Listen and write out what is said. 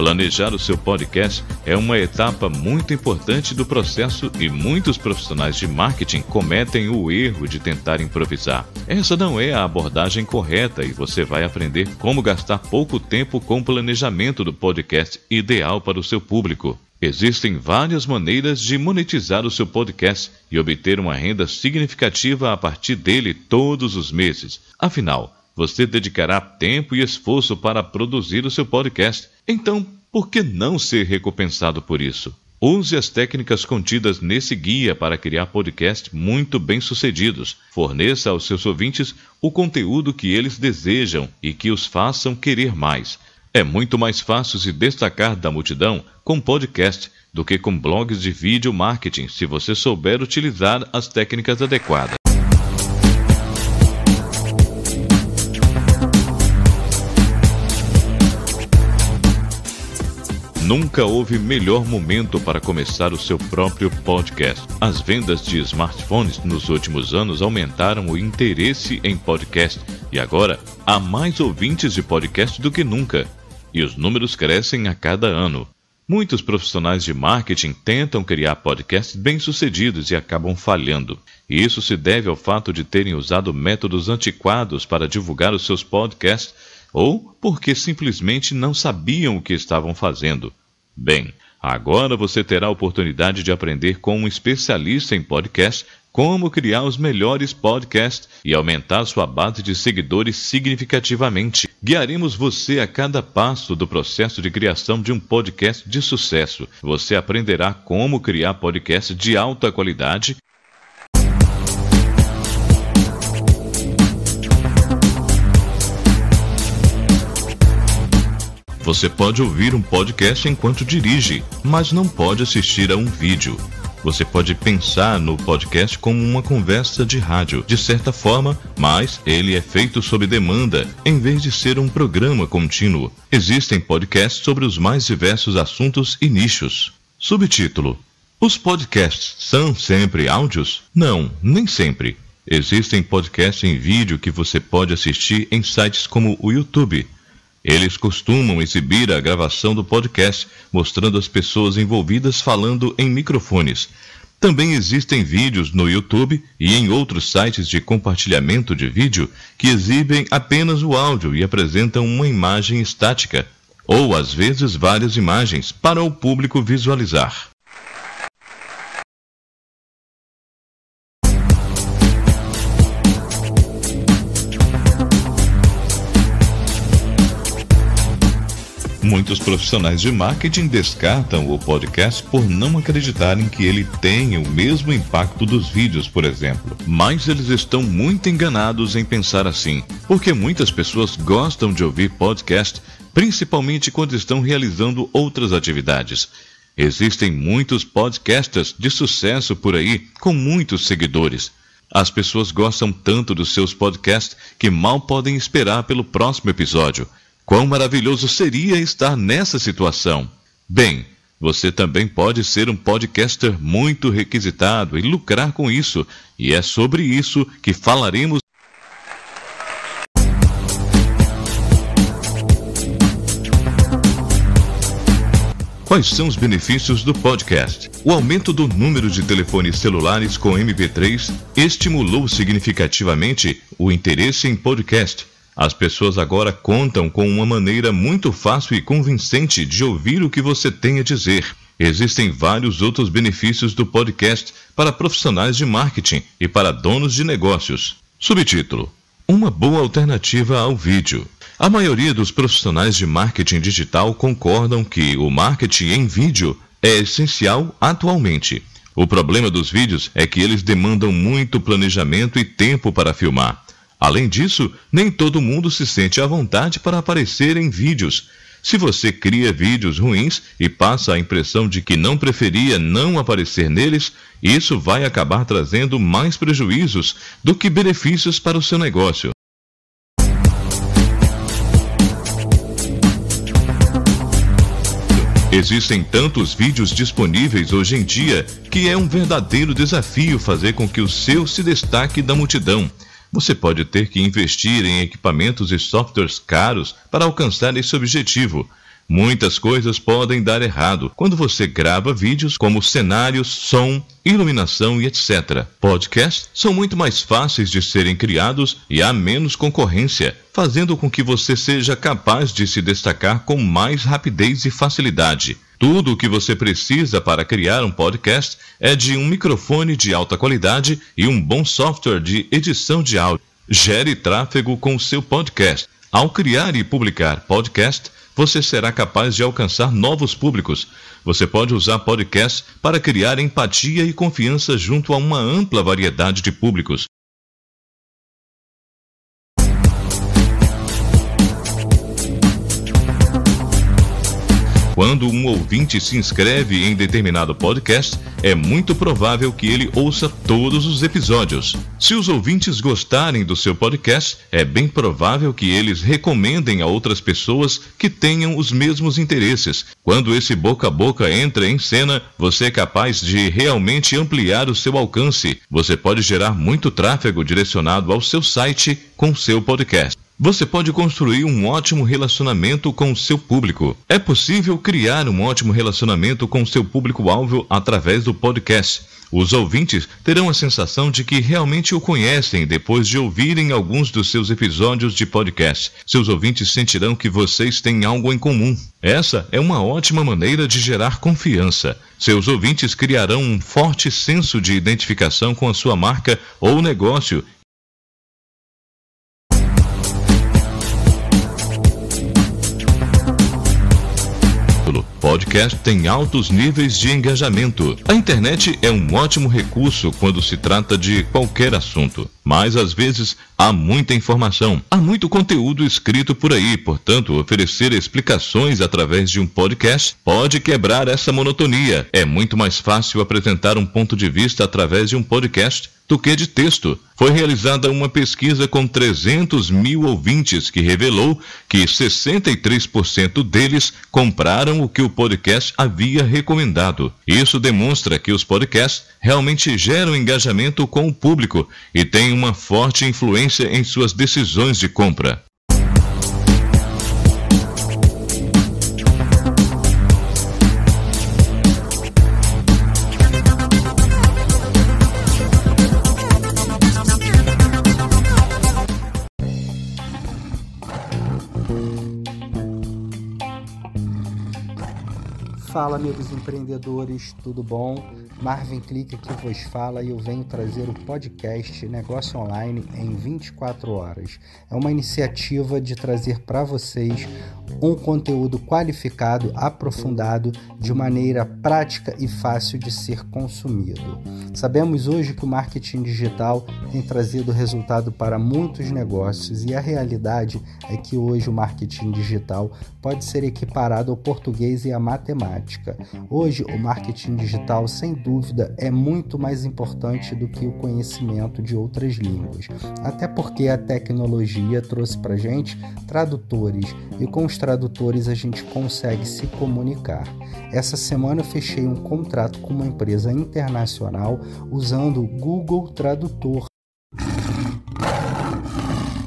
Planejar o seu podcast é uma etapa muito importante do processo e muitos profissionais de marketing cometem o erro de tentar improvisar. Essa não é a abordagem correta e você vai aprender como gastar pouco tempo com o planejamento do podcast ideal para o seu público. Existem várias maneiras de monetizar o seu podcast e obter uma renda significativa a partir dele todos os meses. Afinal, você dedicará tempo e esforço para produzir o seu podcast. Então, por que não ser recompensado por isso? Use as técnicas contidas nesse guia para criar podcasts muito bem-sucedidos. Forneça aos seus ouvintes o conteúdo que eles desejam e que os façam querer mais. É muito mais fácil se destacar da multidão com podcast do que com blogs de vídeo marketing, se você souber utilizar as técnicas adequadas. Nunca houve melhor momento para começar o seu próprio podcast. As vendas de smartphones nos últimos anos aumentaram o interesse em podcast e agora há mais ouvintes de podcast do que nunca. E os números crescem a cada ano. Muitos profissionais de marketing tentam criar podcasts bem-sucedidos e acabam falhando. E isso se deve ao fato de terem usado métodos antiquados para divulgar os seus podcasts ou porque simplesmente não sabiam o que estavam fazendo. Bem, agora você terá a oportunidade de aprender com um especialista em podcast como criar os melhores podcasts e aumentar sua base de seguidores significativamente. Guiaremos você a cada passo do processo de criação de um podcast de sucesso. Você aprenderá como criar podcasts de alta qualidade Você pode ouvir um podcast enquanto dirige, mas não pode assistir a um vídeo. Você pode pensar no podcast como uma conversa de rádio, de certa forma, mas ele é feito sob demanda, em vez de ser um programa contínuo. Existem podcasts sobre os mais diversos assuntos e nichos. Subtítulo: Os podcasts são sempre áudios? Não, nem sempre. Existem podcasts em vídeo que você pode assistir em sites como o YouTube. Eles costumam exibir a gravação do podcast, mostrando as pessoas envolvidas falando em microfones. Também existem vídeos no YouTube e em outros sites de compartilhamento de vídeo que exibem apenas o áudio e apresentam uma imagem estática, ou às vezes várias imagens, para o público visualizar. Muitos profissionais de marketing descartam o podcast por não acreditarem que ele tenha o mesmo impacto dos vídeos, por exemplo. Mas eles estão muito enganados em pensar assim, porque muitas pessoas gostam de ouvir podcast, principalmente quando estão realizando outras atividades. Existem muitos podcasters de sucesso por aí, com muitos seguidores. As pessoas gostam tanto dos seus podcasts que mal podem esperar pelo próximo episódio. Quão maravilhoso seria estar nessa situação! Bem, você também pode ser um podcaster muito requisitado e lucrar com isso, e é sobre isso que falaremos. Quais são os benefícios do podcast? O aumento do número de telefones celulares com MP3 estimulou significativamente o interesse em podcast as pessoas agora contam com uma maneira muito fácil e convincente de ouvir o que você tem a dizer. Existem vários outros benefícios do podcast para profissionais de marketing e para donos de negócios. Subtítulo: Uma boa alternativa ao vídeo. A maioria dos profissionais de marketing digital concordam que o marketing em vídeo é essencial atualmente. O problema dos vídeos é que eles demandam muito planejamento e tempo para filmar. Além disso, nem todo mundo se sente à vontade para aparecer em vídeos. Se você cria vídeos ruins e passa a impressão de que não preferia não aparecer neles, isso vai acabar trazendo mais prejuízos do que benefícios para o seu negócio. Existem tantos vídeos disponíveis hoje em dia que é um verdadeiro desafio fazer com que o seu se destaque da multidão. Você pode ter que investir em equipamentos e softwares caros para alcançar esse objetivo. Muitas coisas podem dar errado quando você grava vídeos como cenários, som, iluminação e etc. Podcasts são muito mais fáceis de serem criados e há menos concorrência, fazendo com que você seja capaz de se destacar com mais rapidez e facilidade. Tudo o que você precisa para criar um podcast é de um microfone de alta qualidade e um bom software de edição de áudio. Gere tráfego com o seu podcast. Ao criar e publicar podcast, você será capaz de alcançar novos públicos. Você pode usar podcast para criar empatia e confiança junto a uma ampla variedade de públicos. Quando um ouvinte se inscreve em determinado podcast, é muito provável que ele ouça todos os episódios. Se os ouvintes gostarem do seu podcast, é bem provável que eles recomendem a outras pessoas que tenham os mesmos interesses. Quando esse boca a boca entra em cena, você é capaz de realmente ampliar o seu alcance. Você pode gerar muito tráfego direcionado ao seu site com seu podcast. Você pode construir um ótimo relacionamento com o seu público. É possível criar um ótimo relacionamento com o seu público-alvo através do podcast. Os ouvintes terão a sensação de que realmente o conhecem depois de ouvirem alguns dos seus episódios de podcast. Seus ouvintes sentirão que vocês têm algo em comum. Essa é uma ótima maneira de gerar confiança. Seus ouvintes criarão um forte senso de identificação com a sua marca ou negócio Podcast tem altos níveis de engajamento. A internet é um ótimo recurso quando se trata de qualquer assunto, mas às vezes há muita informação, há muito conteúdo escrito por aí, portanto, oferecer explicações através de um podcast pode quebrar essa monotonia. É muito mais fácil apresentar um ponto de vista através de um podcast do que de texto. Foi realizada uma pesquisa com 300 mil ouvintes que revelou que 63% deles compraram o que o podcast havia recomendado. Isso demonstra que os podcasts realmente geram engajamento com o público e têm uma forte influência em suas decisões de compra. Fala, amigos empreendedores, tudo bom? Marvin Clique aqui vos fala e eu venho trazer o podcast Negócio Online em 24 horas. É uma iniciativa de trazer para vocês um conteúdo qualificado, aprofundado, de maneira prática e fácil de ser consumido. Sabemos hoje que o marketing digital tem trazido resultado para muitos negócios e a realidade é que hoje o marketing digital pode ser equiparado ao português e à matemática. Hoje o marketing digital, sem dúvida, dúvida, é muito mais importante do que o conhecimento de outras línguas. Até porque a tecnologia trouxe para gente tradutores e com os tradutores a gente consegue se comunicar. Essa semana eu fechei um contrato com uma empresa internacional usando o Google Tradutor